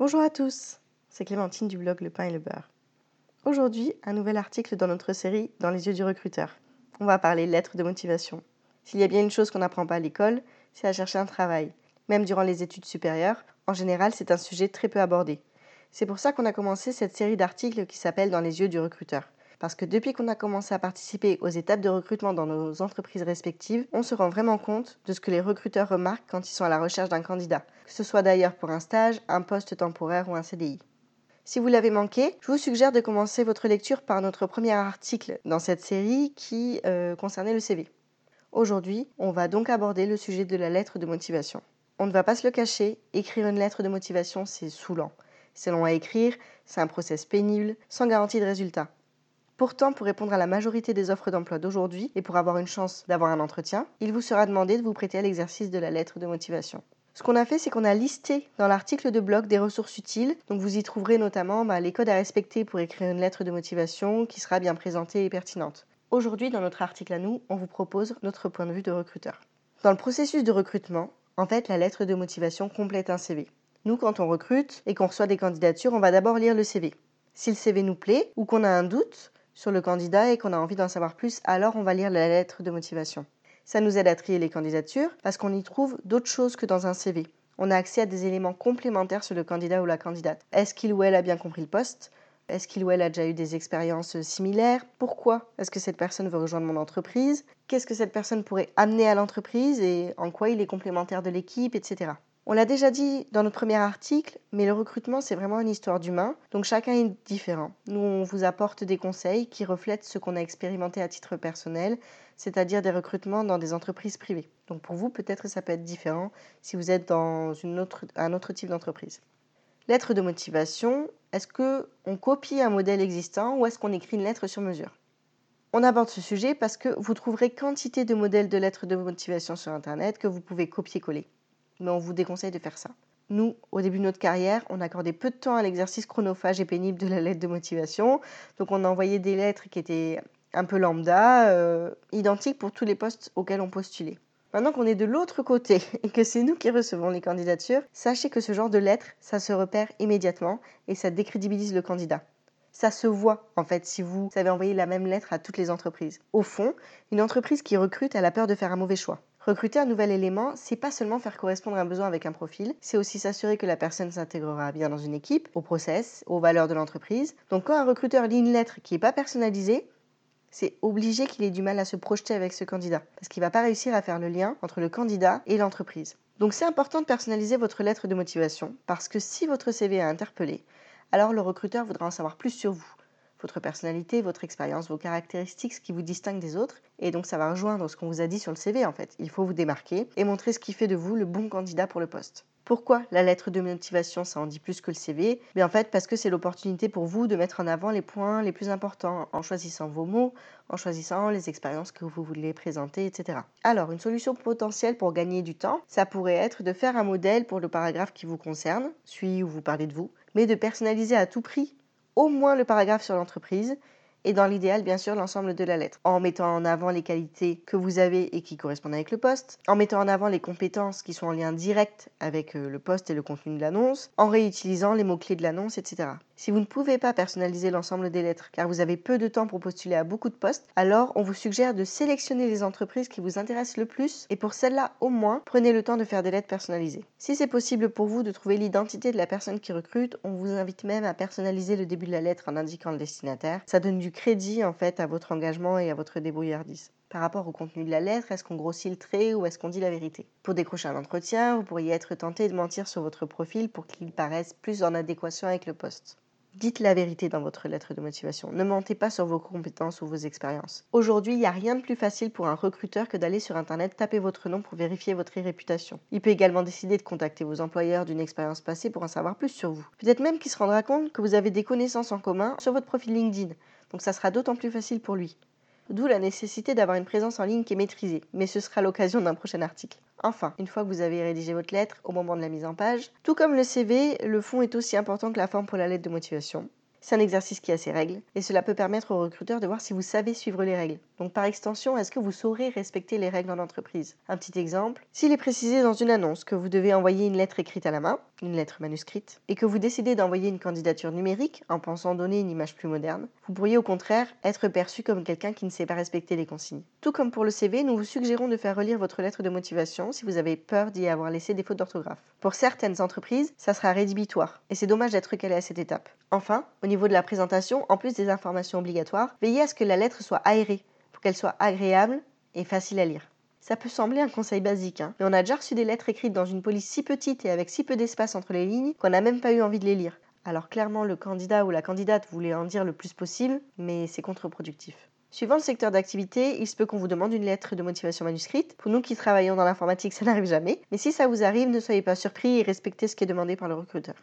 Bonjour à tous, c'est Clémentine du blog Le Pain et le Beurre. Aujourd'hui, un nouvel article dans notre série Dans les yeux du recruteur. On va parler lettres de motivation. S'il y a bien une chose qu'on n'apprend pas à l'école, c'est à chercher un travail. Même durant les études supérieures, en général, c'est un sujet très peu abordé. C'est pour ça qu'on a commencé cette série d'articles qui s'appelle Dans les yeux du recruteur. Parce que depuis qu'on a commencé à participer aux étapes de recrutement dans nos entreprises respectives, on se rend vraiment compte de ce que les recruteurs remarquent quand ils sont à la recherche d'un candidat, que ce soit d'ailleurs pour un stage, un poste temporaire ou un CDI. Si vous l'avez manqué, je vous suggère de commencer votre lecture par notre premier article dans cette série qui euh, concernait le CV. Aujourd'hui, on va donc aborder le sujet de la lettre de motivation. On ne va pas se le cacher, écrire une lettre de motivation, c'est saoulant. C'est long à écrire, c'est un process pénible, sans garantie de résultat. Pourtant, pour répondre à la majorité des offres d'emploi d'aujourd'hui et pour avoir une chance d'avoir un entretien, il vous sera demandé de vous prêter à l'exercice de la lettre de motivation. Ce qu'on a fait, c'est qu'on a listé dans l'article de blog des ressources utiles. Donc vous y trouverez notamment bah, les codes à respecter pour écrire une lettre de motivation qui sera bien présentée et pertinente. Aujourd'hui, dans notre article à nous, on vous propose notre point de vue de recruteur. Dans le processus de recrutement, en fait, la lettre de motivation complète un CV. Nous, quand on recrute et qu'on reçoit des candidatures, on va d'abord lire le CV. Si le CV nous plaît ou qu'on a un doute, sur le candidat et qu'on a envie d'en savoir plus, alors on va lire la lettre de motivation. Ça nous aide à trier les candidatures parce qu'on y trouve d'autres choses que dans un CV. On a accès à des éléments complémentaires sur le candidat ou la candidate. Est-ce qu'il ou elle a bien compris le poste? Est-ce qu'il ou elle a déjà eu des expériences similaires? Pourquoi est-ce que cette personne veut rejoindre mon entreprise? Qu'est-ce que cette personne pourrait amener à l'entreprise et en quoi il est complémentaire de l'équipe, etc. On l'a déjà dit dans notre premier article, mais le recrutement, c'est vraiment une histoire d'humain, donc chacun est différent. Nous, on vous apporte des conseils qui reflètent ce qu'on a expérimenté à titre personnel, c'est-à-dire des recrutements dans des entreprises privées. Donc pour vous, peut-être ça peut être différent si vous êtes dans un autre type d'entreprise. Lettre de motivation, est-ce qu'on copie un modèle existant ou est-ce qu'on écrit une lettre sur mesure? On aborde ce sujet parce que vous trouverez quantité de modèles de lettres de motivation sur Internet que vous pouvez copier-coller mais on vous déconseille de faire ça. Nous, au début de notre carrière, on accordait peu de temps à l'exercice chronophage et pénible de la lettre de motivation. Donc on a envoyé des lettres qui étaient un peu lambda, euh, identiques pour tous les postes auxquels on postulait. Maintenant qu'on est de l'autre côté et que c'est nous qui recevons les candidatures, sachez que ce genre de lettres, ça se repère immédiatement et ça décrédibilise le candidat. Ça se voit en fait si vous avez envoyé la même lettre à toutes les entreprises. Au fond, une entreprise qui recrute, elle a peur de faire un mauvais choix. Recruter un nouvel élément, c'est pas seulement faire correspondre un besoin avec un profil, c'est aussi s'assurer que la personne s'intégrera bien dans une équipe, au process, aux valeurs de l'entreprise. Donc quand un recruteur lit une lettre qui n'est pas personnalisée, c'est obligé qu'il ait du mal à se projeter avec ce candidat, parce qu'il ne va pas réussir à faire le lien entre le candidat et l'entreprise. Donc c'est important de personnaliser votre lettre de motivation, parce que si votre CV a interpellé, alors le recruteur voudra en savoir plus sur vous votre personnalité, votre expérience, vos caractéristiques, ce qui vous distingue des autres. Et donc ça va rejoindre ce qu'on vous a dit sur le CV en fait. Il faut vous démarquer et montrer ce qui fait de vous le bon candidat pour le poste. Pourquoi la lettre de motivation, ça en dit plus que le CV Mais en fait, parce que c'est l'opportunité pour vous de mettre en avant les points les plus importants en choisissant vos mots, en choisissant les expériences que vous voulez présenter, etc. Alors, une solution potentielle pour gagner du temps, ça pourrait être de faire un modèle pour le paragraphe qui vous concerne, celui où vous parlez de vous, mais de personnaliser à tout prix au moins le paragraphe sur l'entreprise et dans l'idéal, bien sûr, l'ensemble de la lettre, en mettant en avant les qualités que vous avez et qui correspondent avec le poste, en mettant en avant les compétences qui sont en lien direct avec euh, le poste et le contenu de l'annonce, en réutilisant les mots-clés de l'annonce, etc. Si vous ne pouvez pas personnaliser l'ensemble des lettres car vous avez peu de temps pour postuler à beaucoup de postes, alors on vous suggère de sélectionner les entreprises qui vous intéressent le plus et pour celles-là au moins, prenez le temps de faire des lettres personnalisées. Si c'est possible pour vous de trouver l'identité de la personne qui recrute, on vous invite même à personnaliser le début de la lettre en indiquant le destinataire. Ça donne du crédit en fait à votre engagement et à votre débrouillardise par rapport au contenu de la lettre Est-ce qu'on grossit le trait ou est-ce qu'on dit la vérité? Pour décrocher un entretien, vous pourriez être tenté de mentir sur votre profil pour qu'il paraisse plus en adéquation avec le poste. Dites la vérité dans votre lettre de motivation. Ne mentez pas sur vos compétences ou vos expériences. Aujourd'hui, il n'y a rien de plus facile pour un recruteur que d'aller sur Internet taper votre nom pour vérifier votre réputation. Il peut également décider de contacter vos employeurs d'une expérience passée pour en savoir plus sur vous. Peut-être même qu'il se rendra compte que vous avez des connaissances en commun sur votre profil LinkedIn. Donc ça sera d'autant plus facile pour lui. D'où la nécessité d'avoir une présence en ligne qui est maîtrisée, mais ce sera l'occasion d'un prochain article. Enfin, une fois que vous avez rédigé votre lettre au moment de la mise en page, tout comme le CV, le fond est aussi important que la forme pour la lettre de motivation. C'est un exercice qui a ses règles et cela peut permettre aux recruteurs de voir si vous savez suivre les règles. Donc par extension, est-ce que vous saurez respecter les règles en entreprise? Un petit exemple, s'il est précisé dans une annonce que vous devez envoyer une lettre écrite à la main, une lettre manuscrite, et que vous décidez d'envoyer une candidature numérique en pensant donner une image plus moderne, vous pourriez au contraire être perçu comme quelqu'un qui ne sait pas respecter les consignes. Tout comme pour le CV, nous vous suggérons de faire relire votre lettre de motivation si vous avez peur d'y avoir laissé des fautes d'orthographe. Pour certaines entreprises, ça sera rédhibitoire, et c'est dommage d'être calé à cette étape. Enfin, niveau de la présentation, en plus des informations obligatoires, veillez à ce que la lettre soit aérée, pour qu'elle soit agréable et facile à lire. Ça peut sembler un conseil basique, hein, mais on a déjà reçu des lettres écrites dans une police si petite et avec si peu d'espace entre les lignes qu'on n'a même pas eu envie de les lire. Alors clairement, le candidat ou la candidate voulait en dire le plus possible, mais c'est contre-productif. Suivant le secteur d'activité, il se peut qu'on vous demande une lettre de motivation manuscrite. Pour nous qui travaillons dans l'informatique, ça n'arrive jamais. Mais si ça vous arrive, ne soyez pas surpris et respectez ce qui est demandé par le recruteur.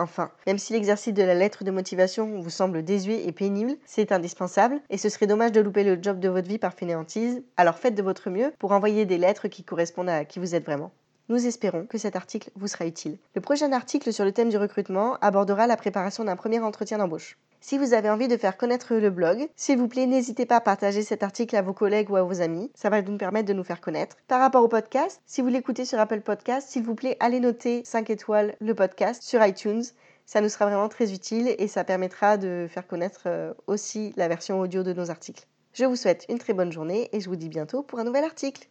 Enfin, même si l'exercice de la lettre de motivation vous semble désuet et pénible, c'est indispensable et ce serait dommage de louper le job de votre vie par fainéantise. Alors faites de votre mieux pour envoyer des lettres qui correspondent à qui vous êtes vraiment. Nous espérons que cet article vous sera utile. Le prochain article sur le thème du recrutement abordera la préparation d'un premier entretien d'embauche. Si vous avez envie de faire connaître le blog, s'il vous plaît, n'hésitez pas à partager cet article à vos collègues ou à vos amis. Ça va nous permettre de nous faire connaître. Par rapport au podcast, si vous l'écoutez sur Apple Podcast, s'il vous plaît, allez noter 5 étoiles le podcast sur iTunes. Ça nous sera vraiment très utile et ça permettra de faire connaître euh, aussi la version audio de nos articles. Je vous souhaite une très bonne journée et je vous dis bientôt pour un nouvel article.